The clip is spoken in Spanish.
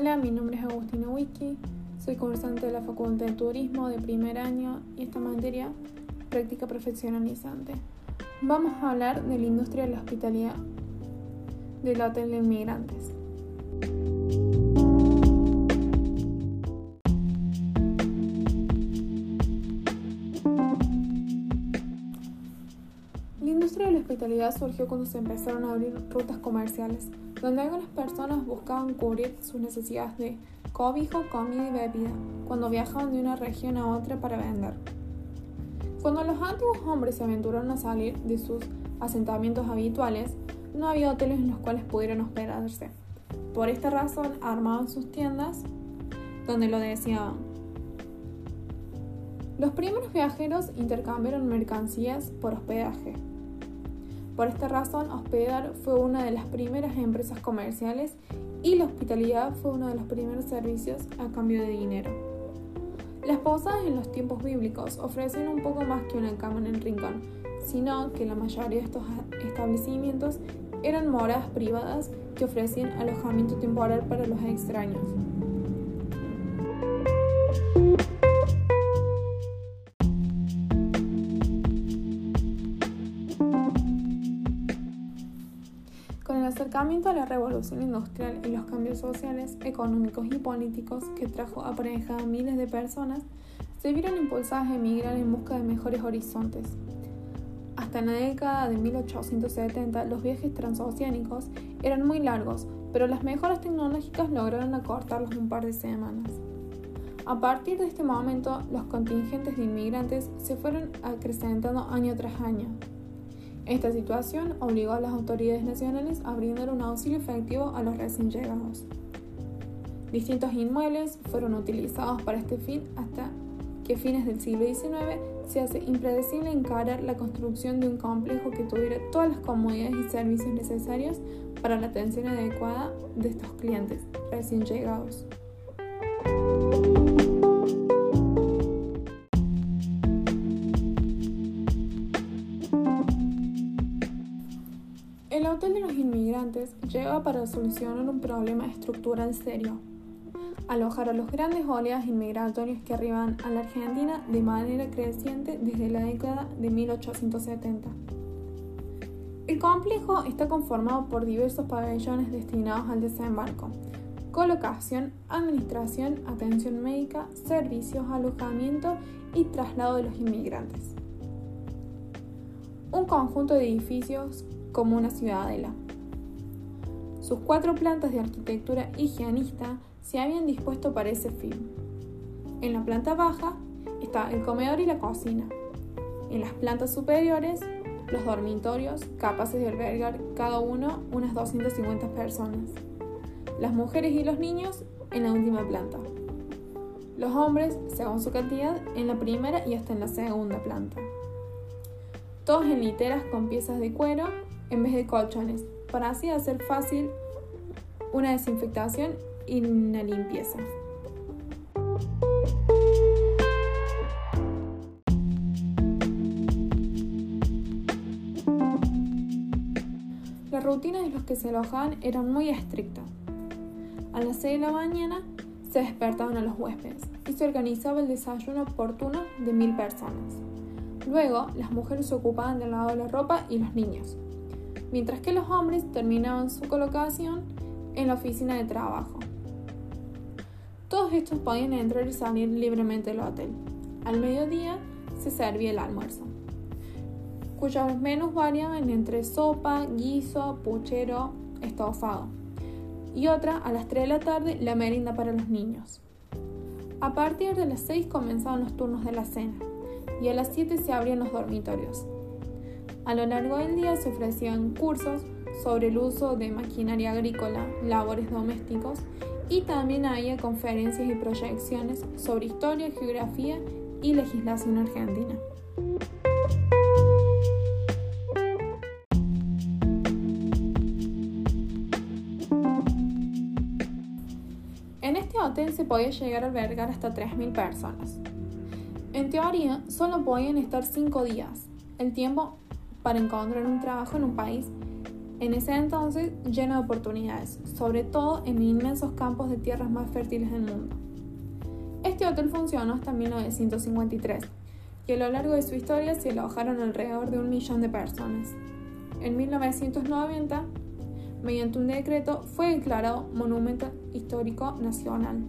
Hola, mi nombre es Agustina Wiki, soy conversante de la Facultad de Turismo de primer año y esta materia, práctica profesionalizante. Vamos a hablar de la industria de la hospitalidad del hotel de inmigrantes. Hospitalidad surgió cuando se empezaron a abrir rutas comerciales, donde algunas personas buscaban cubrir sus necesidades de cobijo, comida y bebida, cuando viajaban de una región a otra para vender. Cuando los antiguos hombres se aventuraron a salir de sus asentamientos habituales, no había hoteles en los cuales pudieran hospedarse. Por esta razón armaban sus tiendas donde lo deseaban. Los primeros viajeros intercambiaron mercancías por hospedaje. Por esta razón, Hospedar fue una de las primeras empresas comerciales y la hospitalidad fue uno de los primeros servicios a cambio de dinero. Las posadas en los tiempos bíblicos ofrecen un poco más que una cama en el rincón, sino que la mayoría de estos establecimientos eran moradas privadas que ofrecían alojamiento temporal para los extraños. Acercamiento a la revolución industrial y los cambios sociales, económicos y políticos que trajo aparejada a miles de personas, se vieron impulsadas a emigrar en busca de mejores horizontes. Hasta en la década de 1870 los viajes transoceánicos eran muy largos, pero las mejoras tecnológicas lograron acortarlos un par de semanas. A partir de este momento, los contingentes de inmigrantes se fueron acrecentando año tras año. Esta situación obligó a las autoridades nacionales a brindar un auxilio efectivo a los recién llegados. Distintos inmuebles fueron utilizados para este fin hasta que fines del siglo XIX se hace impredecible encarar la construcción de un complejo que tuviera todas las comodidades y servicios necesarios para la atención adecuada de estos clientes recién llegados. Llega para solucionar un problema estructural serio, alojar a los grandes oleadas inmigratorios que arriban a la Argentina de manera creciente desde la década de 1870. El complejo está conformado por diversos pabellones destinados al desembarco, colocación, administración, atención médica, servicios, alojamiento y traslado de los inmigrantes. Un conjunto de edificios como una ciudadela. Sus cuatro plantas de arquitectura higienista se habían dispuesto para ese fin. En la planta baja está el comedor y la cocina. En las plantas superiores, los dormitorios, capaces de albergar cada uno unas 250 personas. Las mujeres y los niños en la última planta. Los hombres, según su cantidad, en la primera y hasta en la segunda planta. Todos en literas con piezas de cuero en vez de colchones, para así hacer fácil una desinfectación y una limpieza. La rutina de los que se alojaban era muy estricta. A las 6 de la mañana se despertaban a los huéspedes y se organizaba el desayuno oportuno de mil personas. Luego, las mujeres se ocupaban del lavado de la ropa y los niños, mientras que los hombres terminaban su colocación en la oficina de trabajo. Todos estos podían entrar y salir libremente del hotel. Al mediodía se servía el almuerzo, cuyos menús variaban entre sopa, guiso, puchero, estofado, y otra a las 3 de la tarde la merienda para los niños. A partir de las 6 comenzaban los turnos de la cena y a las 7 se abrían los dormitorios. A lo largo del día se ofrecían cursos sobre el uso de maquinaria agrícola, labores domésticos y también había conferencias y proyecciones sobre historia, geografía y legislación argentina. En este hotel se podía llegar a albergar hasta 3.000 personas. En teoría, solo podían estar 5 días, el tiempo para encontrar un trabajo en un país en ese entonces lleno de oportunidades, sobre todo en inmensos campos de tierras más fértiles del mundo. Este hotel funcionó hasta 1953 y a lo largo de su historia se alojaron alrededor de un millón de personas. En 1990, mediante un decreto, fue declarado Monumento Histórico Nacional.